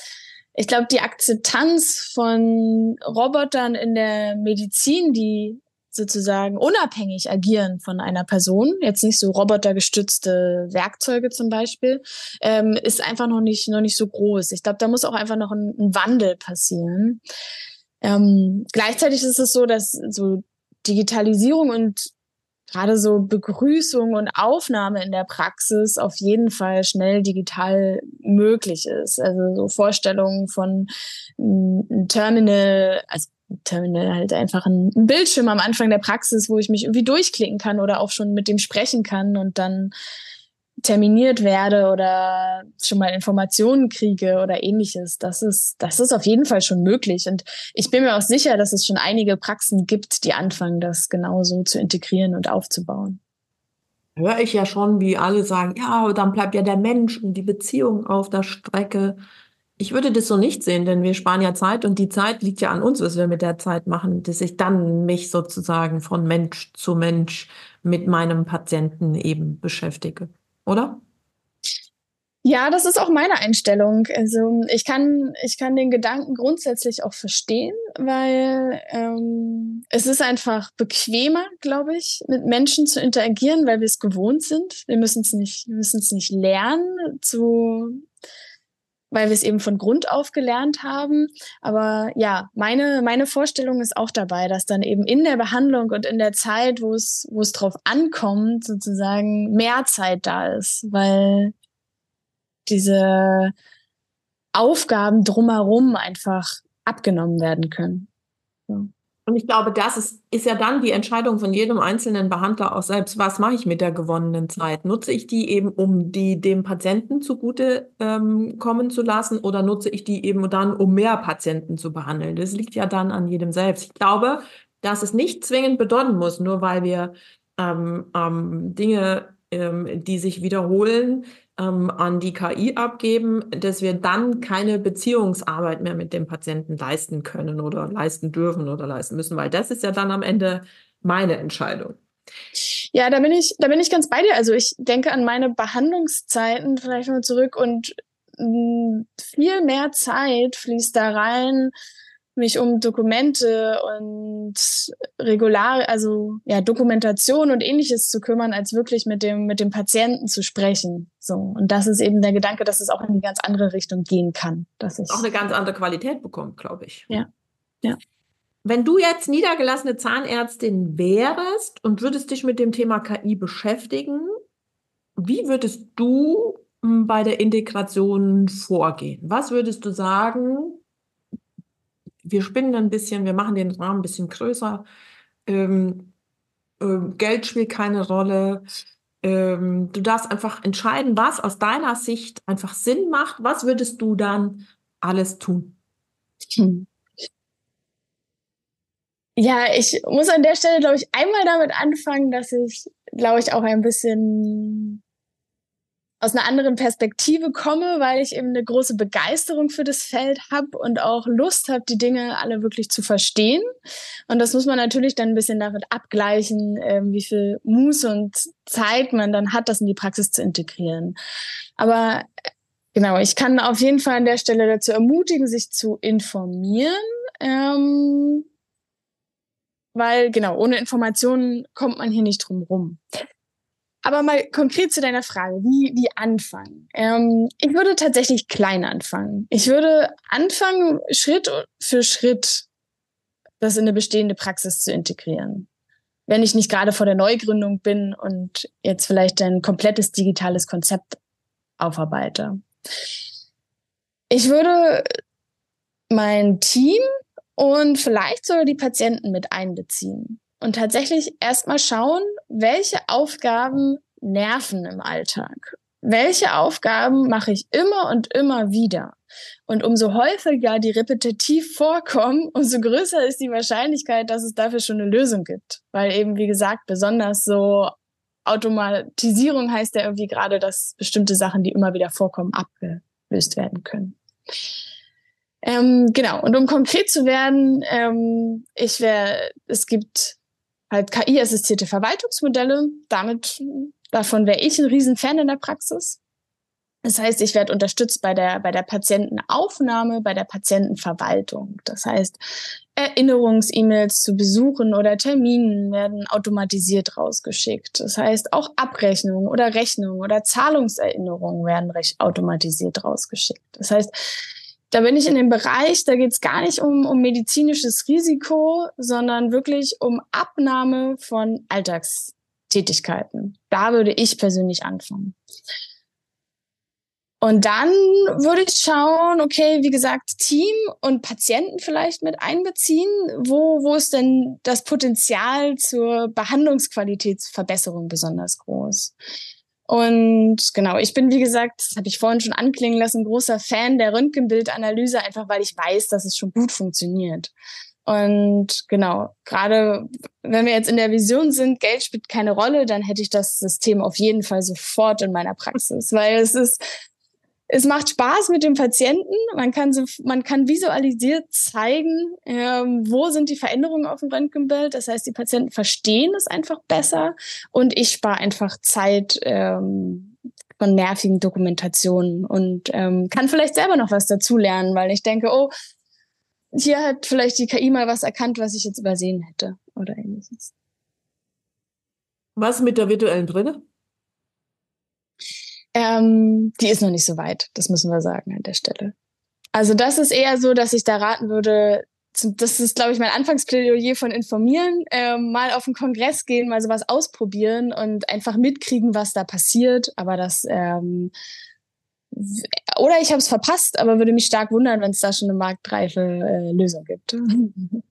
S3: ich glaube, die Akzeptanz von Robotern in der Medizin, die sozusagen unabhängig agieren von einer Person, jetzt nicht so robotergestützte Werkzeuge zum Beispiel, ähm, ist einfach noch nicht, noch nicht so groß. Ich glaube, da muss auch einfach noch ein, ein Wandel passieren. Ähm, gleichzeitig ist es so, dass so Digitalisierung und gerade so Begrüßung und Aufnahme in der Praxis auf jeden Fall schnell digital möglich ist. Also so Vorstellungen von Terminal, also Terminal halt einfach ein, Bildschirm am Anfang der Praxis, wo ich mich irgendwie durchklicken kann oder auch schon mit dem sprechen kann und dann terminiert werde oder schon mal Informationen kriege oder ähnliches. Das ist, das ist auf jeden Fall schon möglich. Und ich bin mir auch sicher, dass es schon einige Praxen gibt, die anfangen, das genauso zu integrieren und aufzubauen.
S2: Höre ich ja schon, wie alle sagen, ja, dann bleibt ja der Mensch und die Beziehung auf der Strecke. Ich würde das so nicht sehen, denn wir sparen ja Zeit und die Zeit liegt ja an uns, was wir mit der Zeit machen, dass ich dann mich sozusagen von Mensch zu Mensch mit meinem Patienten eben beschäftige oder?
S3: Ja, das ist auch meine Einstellung. Also ich kann, ich kann den Gedanken grundsätzlich auch verstehen, weil ähm, es ist einfach bequemer, glaube ich, mit Menschen zu interagieren, weil wir es gewohnt sind. Wir müssen es nicht, wir müssen es nicht lernen zu weil wir es eben von Grund auf gelernt haben. Aber ja, meine, meine Vorstellung ist auch dabei, dass dann eben in der Behandlung und in der Zeit, wo es, wo es drauf ankommt, sozusagen mehr Zeit da ist, weil diese Aufgaben drumherum einfach abgenommen werden können.
S2: So. Und ich glaube, das ist, ist ja dann die Entscheidung von jedem einzelnen Behandler auch selbst. Was mache ich mit der gewonnenen Zeit? Nutze ich die eben, um die dem Patienten zugute ähm, kommen zu lassen oder nutze ich die eben dann, um mehr Patienten zu behandeln? Das liegt ja dann an jedem selbst. Ich glaube, dass es nicht zwingend bedeuten muss, nur weil wir ähm, ähm, Dinge, ähm, die sich wiederholen, ähm, an die KI abgeben, dass wir dann keine Beziehungsarbeit mehr mit dem Patienten leisten können oder leisten dürfen oder leisten müssen, weil das ist ja dann am Ende meine Entscheidung.
S3: Ja, da bin ich, da bin ich ganz bei dir. Also ich denke an meine Behandlungszeiten vielleicht mal zurück und mm, viel mehr Zeit fließt da rein, mich um Dokumente und regular, also ja, Dokumentation und ähnliches zu kümmern, als wirklich mit dem, mit dem Patienten zu sprechen. So. Und das ist eben der Gedanke, dass es auch in die ganz andere Richtung gehen kann. Dass
S2: ich auch eine ganz andere Qualität bekommt, glaube ich.
S3: Ja. Ja.
S2: Wenn du jetzt niedergelassene Zahnärztin wärst und würdest dich mit dem Thema KI beschäftigen, wie würdest du hm, bei der Integration vorgehen? Was würdest du sagen? Wir spinnen ein bisschen, wir machen den Rahmen ein bisschen größer. Ähm, äh, Geld spielt keine Rolle. Ähm, du darfst einfach entscheiden, was aus deiner Sicht einfach Sinn macht. Was würdest du dann alles tun?
S3: Ja, ich muss an der Stelle, glaube ich, einmal damit anfangen, dass ich, glaube ich, auch ein bisschen aus einer anderen Perspektive komme, weil ich eben eine große Begeisterung für das Feld habe und auch Lust habe, die Dinge alle wirklich zu verstehen. Und das muss man natürlich dann ein bisschen damit abgleichen, äh, wie viel Muße und Zeit man dann hat, das in die Praxis zu integrieren. Aber äh, genau, ich kann auf jeden Fall an der Stelle dazu ermutigen, sich zu informieren. Ähm, weil genau, ohne Informationen kommt man hier nicht drum rum. Aber mal konkret zu deiner Frage, wie, wie anfangen? Ähm, ich würde tatsächlich klein anfangen. Ich würde anfangen, Schritt für Schritt das in eine bestehende Praxis zu integrieren. Wenn ich nicht gerade vor der Neugründung bin und jetzt vielleicht ein komplettes digitales Konzept aufarbeite. Ich würde mein Team und vielleicht sogar die Patienten mit einbeziehen und tatsächlich erstmal schauen, welche Aufgaben nerven im Alltag. Welche Aufgaben mache ich immer und immer wieder? Und umso häufiger die repetitiv vorkommen, [LAUGHS] umso größer ist die Wahrscheinlichkeit, dass es dafür schon eine Lösung gibt. Weil eben, wie gesagt, besonders so Automatisierung heißt ja irgendwie gerade, dass bestimmte Sachen, die immer wieder vorkommen, abgelöst werden können. Ähm, genau, und um konkret zu werden, ähm, ich wäre, es gibt halt KI-assistierte Verwaltungsmodelle. Damit, davon wäre ich ein Riesenfan in der Praxis. Das heißt, ich werde unterstützt bei der, bei der Patientenaufnahme, bei der Patientenverwaltung. Das heißt, Erinnerungs-E-Mails zu Besuchen oder Terminen werden automatisiert rausgeschickt. Das heißt, auch Abrechnungen oder Rechnungen oder Zahlungserinnerungen werden automatisiert rausgeschickt. Das heißt, da bin ich in dem Bereich, da geht es gar nicht um, um medizinisches Risiko, sondern wirklich um Abnahme von Alltagstätigkeiten. Da würde ich persönlich anfangen. Und dann würde ich schauen, okay, wie gesagt, Team und Patienten vielleicht mit einbeziehen. Wo, wo ist denn das Potenzial zur Behandlungsqualitätsverbesserung besonders groß? Und genau, ich bin, wie gesagt, das habe ich vorhin schon anklingen lassen, großer Fan der Röntgenbildanalyse, einfach weil ich weiß, dass es schon gut funktioniert. Und genau, gerade wenn wir jetzt in der Vision sind, Geld spielt keine Rolle, dann hätte ich das System auf jeden Fall sofort in meiner Praxis, weil es ist es macht Spaß mit dem Patienten. Man kann, so, man kann visualisiert zeigen, ähm, wo sind die Veränderungen auf dem Röntgenbild. Das heißt, die Patienten verstehen es einfach besser und ich spare einfach Zeit ähm, von nervigen Dokumentationen und ähm, kann vielleicht selber noch was dazulernen, weil ich denke, oh, hier hat vielleicht die KI mal was erkannt, was ich jetzt übersehen hätte oder ähnliches.
S2: Was mit der virtuellen Brille?
S3: Ähm, die ist noch nicht so weit, das müssen wir sagen an der Stelle. Also das ist eher so, dass ich da raten würde, das ist, glaube ich, mein Anfangsplädoyer von informieren, ähm, mal auf den Kongress gehen, mal sowas ausprobieren und einfach mitkriegen, was da passiert. Aber das ähm, oder ich habe es verpasst, aber würde mich stark wundern, wenn es da schon eine marktreife äh, Lösung gibt. [LAUGHS]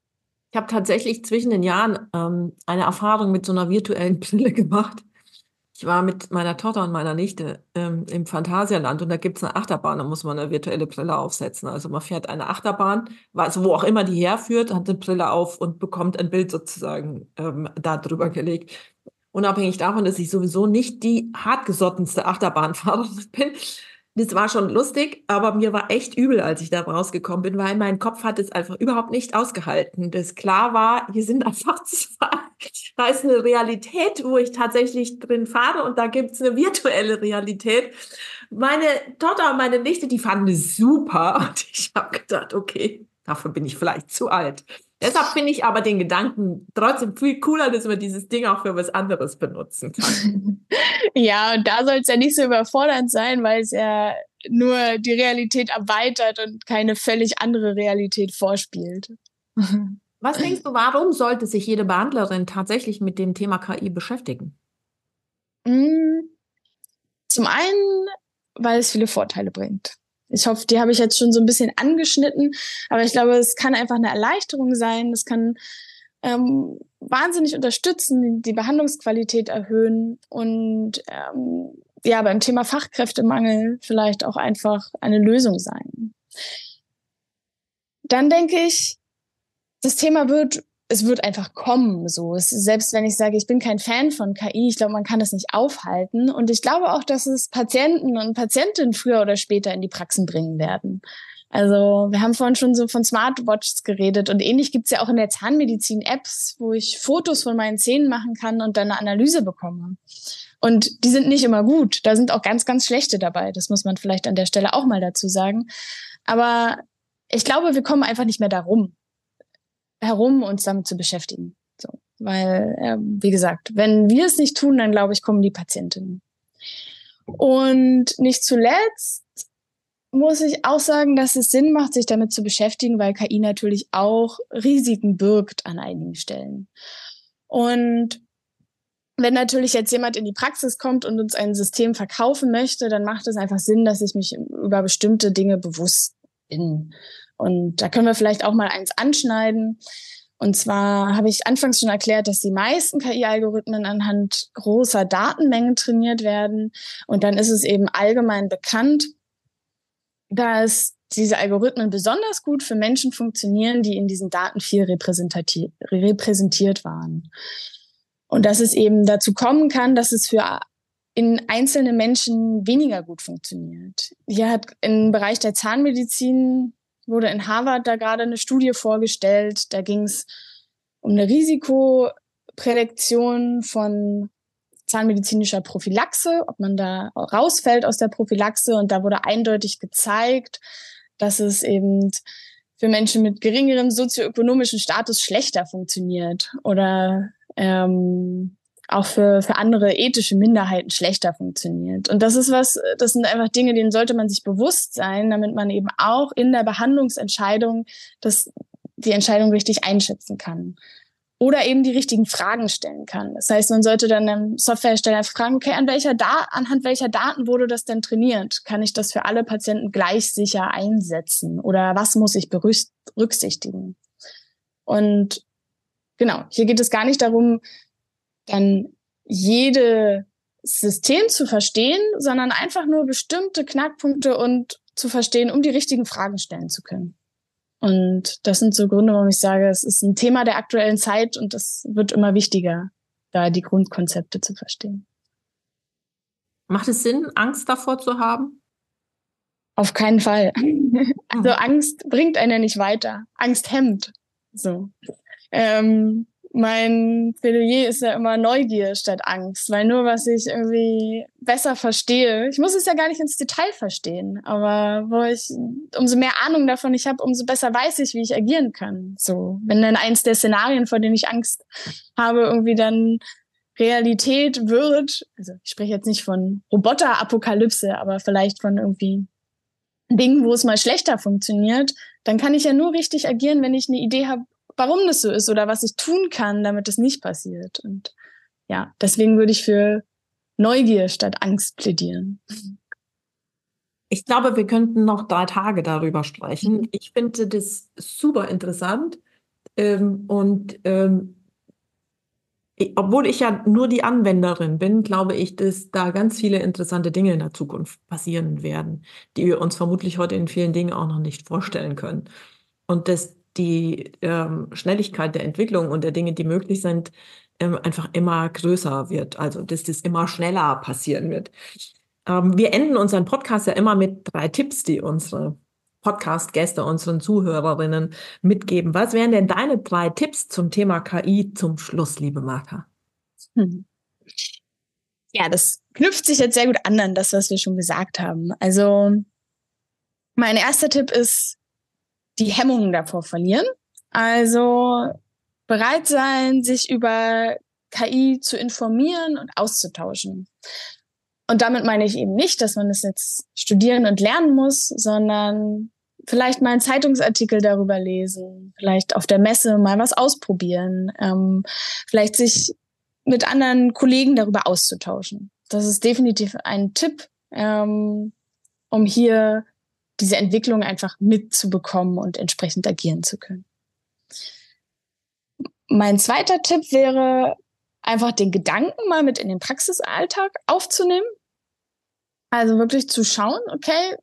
S2: Ich habe tatsächlich zwischen den Jahren ähm, eine Erfahrung mit so einer virtuellen Brille gemacht. Ich war mit meiner Tochter und meiner Nichte ähm, im Phantasialand und da gibt es eine Achterbahn, da muss man eine virtuelle Brille aufsetzen. Also man fährt eine Achterbahn, also wo auch immer die herführt, hat eine Brille auf und bekommt ein Bild sozusagen ähm, da drüber gelegt. unabhängig davon, dass ich sowieso nicht die hartgesottenste Achterbahnfahrerin [LAUGHS] bin. Das war schon lustig, aber mir war echt übel, als ich da rausgekommen bin, weil mein Kopf hat es einfach überhaupt nicht ausgehalten. Das klar war, hier sind [LAUGHS] einfach zwei. Da ist eine Realität, wo ich tatsächlich drin fahre und da gibt es eine virtuelle Realität. Meine Tochter und meine Nichte, die fanden es super [LAUGHS] und ich habe gedacht, okay, dafür bin ich vielleicht zu alt. Deshalb finde ich aber den Gedanken trotzdem viel cooler, dass man dieses Ding auch für was anderes benutzen kann. [LAUGHS]
S3: ja, und da soll es ja nicht so überfordernd sein, weil es ja nur die Realität erweitert und keine völlig andere Realität vorspielt. [LAUGHS]
S2: Was denkst du, warum sollte sich jede Behandlerin tatsächlich mit dem Thema KI beschäftigen?
S3: Mm, zum einen, weil es viele Vorteile bringt. Ich hoffe, die habe ich jetzt schon so ein bisschen angeschnitten, aber ich glaube, es kann einfach eine Erleichterung sein. Es kann ähm, wahnsinnig unterstützen, die Behandlungsqualität erhöhen und ähm, ja, beim Thema Fachkräftemangel vielleicht auch einfach eine Lösung sein. Dann denke ich, das Thema wird es wird einfach kommen. So, es, selbst wenn ich sage, ich bin kein Fan von KI, ich glaube, man kann das nicht aufhalten. Und ich glaube auch, dass es Patienten und Patientinnen früher oder später in die Praxen bringen werden. Also wir haben vorhin schon so von Smartwatches geredet und ähnlich gibt's ja auch in der Zahnmedizin Apps, wo ich Fotos von meinen Zähnen machen kann und dann eine Analyse bekomme. Und die sind nicht immer gut. Da sind auch ganz, ganz schlechte dabei. Das muss man vielleicht an der Stelle auch mal dazu sagen. Aber ich glaube, wir kommen einfach nicht mehr darum herum, uns damit zu beschäftigen. So, weil, äh, wie gesagt, wenn wir es nicht tun, dann glaube ich, kommen die Patientinnen. Und nicht zuletzt muss ich auch sagen, dass es Sinn macht, sich damit zu beschäftigen, weil KI natürlich auch Risiken birgt an einigen Stellen. Und wenn natürlich jetzt jemand in die Praxis kommt und uns ein System verkaufen möchte, dann macht es einfach Sinn, dass ich mich über bestimmte Dinge bewusst bin. Und da können wir vielleicht auch mal eins anschneiden. Und zwar habe ich anfangs schon erklärt, dass die meisten KI-Algorithmen anhand großer Datenmengen trainiert werden. Und dann ist es eben allgemein bekannt, dass diese Algorithmen besonders gut für Menschen funktionieren, die in diesen Daten viel repräsentiert waren. Und dass es eben dazu kommen kann, dass es für in einzelne Menschen weniger gut funktioniert. Hier hat im Bereich der Zahnmedizin wurde in Harvard da gerade eine Studie vorgestellt. Da ging es um eine Risikoprädiktion von zahnmedizinischer Prophylaxe, ob man da rausfällt aus der Prophylaxe. Und da wurde eindeutig gezeigt, dass es eben für Menschen mit geringerem sozioökonomischen Status schlechter funktioniert oder ähm, auch für, für andere ethische Minderheiten schlechter funktioniert. Und das ist was, das sind einfach Dinge, denen sollte man sich bewusst sein, damit man eben auch in der Behandlungsentscheidung das, die Entscheidung richtig einschätzen kann. Oder eben die richtigen Fragen stellen kann. Das heißt, man sollte dann einem Softwarehersteller fragen, okay, an welcher da anhand welcher Daten wurde das denn trainiert? Kann ich das für alle Patienten gleich sicher einsetzen? Oder was muss ich berücksichtigen? Und genau, hier geht es gar nicht darum, dann jede System zu verstehen, sondern einfach nur bestimmte Knackpunkte und zu verstehen, um die richtigen Fragen stellen zu können. Und das sind so Gründe, warum ich sage, es ist ein Thema der aktuellen Zeit und es wird immer wichtiger, da die Grundkonzepte zu verstehen.
S2: Macht es Sinn, Angst davor zu haben?
S3: Auf keinen Fall. [LAUGHS] Also Angst bringt einen ja nicht weiter. Angst hemmt. So. Ähm, mein Plädoyer ist ja immer Neugier statt Angst, weil nur was ich irgendwie besser verstehe, ich muss es ja gar nicht ins Detail verstehen, aber wo ich umso mehr Ahnung davon ich habe, umso besser weiß ich, wie ich agieren kann. So, wenn dann eins der Szenarien, vor denen ich Angst habe, irgendwie dann Realität wird, also ich spreche jetzt nicht von Roboterapokalypse, aber vielleicht von irgendwie Dingen, wo es mal schlechter funktioniert, dann kann ich ja nur richtig agieren, wenn ich eine Idee habe, warum das so ist oder was ich tun kann, damit es nicht passiert. Und ja, deswegen würde ich für Neugier statt Angst plädieren.
S2: Ich glaube, wir könnten noch drei Tage darüber sprechen. Mhm. Ich finde das super interessant. Ähm, und ähm, ich, obwohl ich ja nur die Anwenderin bin, glaube ich, dass da ganz viele interessante Dinge in der Zukunft passieren werden, die wir uns vermutlich heute in vielen Dingen auch noch nicht vorstellen können. Und dass die ähm, Schnelligkeit der Entwicklung und der Dinge, die möglich sind, ähm, einfach immer größer wird, also dass das immer schneller passieren wird. Ähm, wir enden unseren Podcast ja immer mit drei Tipps, die unsere Podcast-Gäste, unseren Zuhörerinnen mitgeben. Was wären denn deine drei Tipps zum Thema KI zum Schluss, liebe Martha? Hm.
S3: Ja, das knüpft sich jetzt sehr gut an an das, was wir schon gesagt haben. Also mein erster Tipp ist, die Hemmungen davor verlieren. Also bereit sein, sich über KI zu informieren und auszutauschen. Und damit meine ich eben nicht, dass man es jetzt studieren und lernen muss, sondern vielleicht mal einen Zeitungsartikel darüber lesen, vielleicht auf der Messe mal was ausprobieren, ähm, vielleicht sich mit anderen Kollegen darüber auszutauschen. Das ist definitiv ein Tipp, ähm, um hier diese Entwicklung einfach mitzubekommen und entsprechend agieren zu können. Mein zweiter Tipp wäre, einfach den Gedanken mal mit in den Praxisalltag aufzunehmen. Also wirklich zu schauen, okay,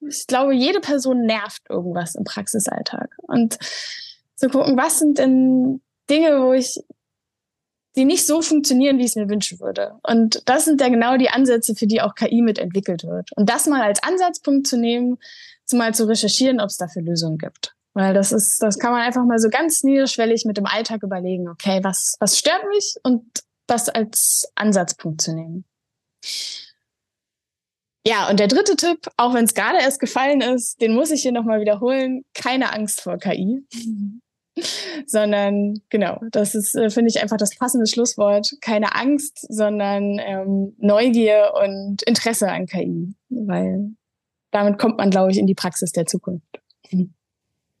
S3: ich glaube, jede Person nervt irgendwas im Praxisalltag. Und zu gucken, was sind denn Dinge, wo ich, die nicht so funktionieren, wie ich es mir wünschen würde. Und das sind ja genau die Ansätze, für die auch KI mitentwickelt wird. Und das mal als Ansatzpunkt zu nehmen, mal zu recherchieren, ob es dafür Lösungen gibt. Weil das ist, das kann man einfach mal so ganz niederschwellig mit dem Alltag überlegen, okay, was, was stört mich und das als Ansatzpunkt zu nehmen. Ja, und der dritte Tipp, auch wenn es gerade erst gefallen ist, den muss ich hier nochmal wiederholen. Keine Angst vor KI. [LAUGHS] sondern genau, das ist, äh, finde ich, einfach das passende Schlusswort. Keine Angst, sondern ähm, Neugier und Interesse an KI, weil damit kommt man, glaube ich, in die Praxis der Zukunft.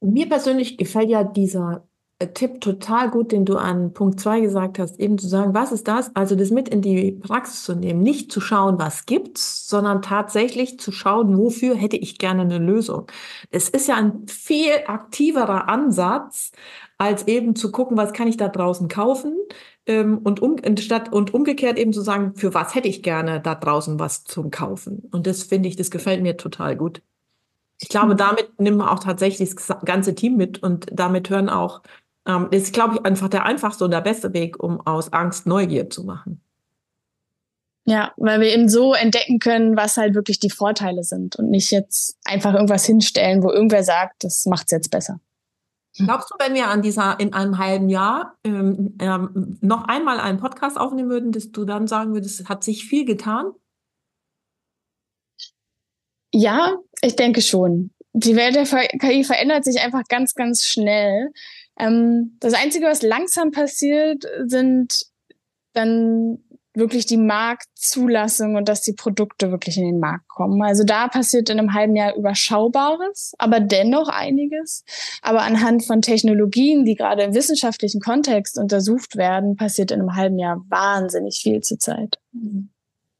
S2: Mir persönlich gefällt ja dieser Tipp total gut, den du an Punkt 2 gesagt hast, eben zu sagen, was ist das? Also das mit in die Praxis zu nehmen, nicht zu schauen, was gibt's, sondern tatsächlich zu schauen, wofür hätte ich gerne eine Lösung. Es ist ja ein viel aktiverer Ansatz, als eben zu gucken, was kann ich da draußen kaufen ähm, und, um, statt, und umgekehrt eben zu sagen, für was hätte ich gerne da draußen was zum Kaufen. Und das finde ich, das gefällt mir total gut. Ich glaube, mhm. damit nimmt man auch tatsächlich das ganze Team mit und damit hören auch, ähm, das ist, glaube ich, einfach der einfachste und der beste Weg, um aus Angst Neugier zu machen.
S3: Ja, weil wir eben so entdecken können, was halt wirklich die Vorteile sind und nicht jetzt einfach irgendwas hinstellen, wo irgendwer sagt, das macht es jetzt besser.
S2: Glaubst du, wenn wir an dieser in einem halben Jahr ähm, ähm, noch einmal einen Podcast aufnehmen würden, dass du dann sagen würdest, hat sich viel getan?
S3: Ja, ich denke schon. Die Welt der KI verändert sich einfach ganz, ganz schnell. Ähm, das Einzige, was langsam passiert, sind dann wirklich die Marktzulassung und dass die Produkte wirklich in den Markt kommen. Also da passiert in einem halben Jahr überschaubares, aber dennoch einiges. Aber anhand von Technologien, die gerade im wissenschaftlichen Kontext untersucht werden, passiert in einem halben Jahr wahnsinnig viel zurzeit.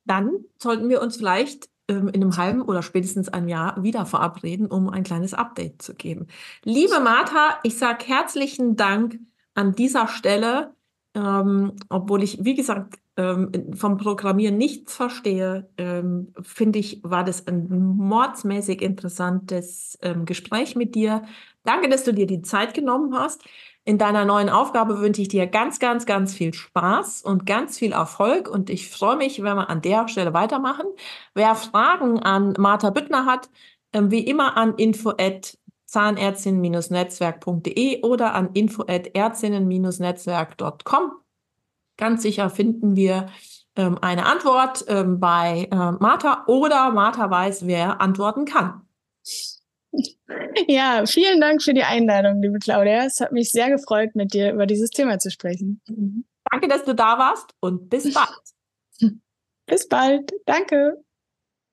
S2: Dann sollten wir uns vielleicht in einem halben oder spätestens einem Jahr wieder verabreden, um ein kleines Update zu geben. Liebe Martha, ich sage herzlichen Dank an dieser Stelle, ähm, obwohl ich, wie gesagt, ähm, vom Programmieren nichts verstehe, ähm, finde ich, war das ein mordsmäßig interessantes ähm, Gespräch mit dir. Danke, dass du dir die Zeit genommen hast. In deiner neuen Aufgabe wünsche ich dir ganz, ganz, ganz viel Spaß und ganz viel Erfolg. Und ich freue mich, wenn wir an der Stelle weitermachen. Wer Fragen an Martha Büttner hat, ähm, wie immer an info at zahnärztin-netzwerk.de oder an info at ärztinnen-netzwerk.com. Ganz sicher finden wir ähm, eine Antwort ähm, bei äh, Martha oder Martha weiß, wer antworten kann.
S3: Ja, vielen Dank für die Einladung, liebe Claudia. Es hat mich sehr gefreut, mit dir über dieses Thema zu sprechen.
S2: Danke, dass du da warst und bis bald. [LAUGHS]
S3: Bis bald. Danke.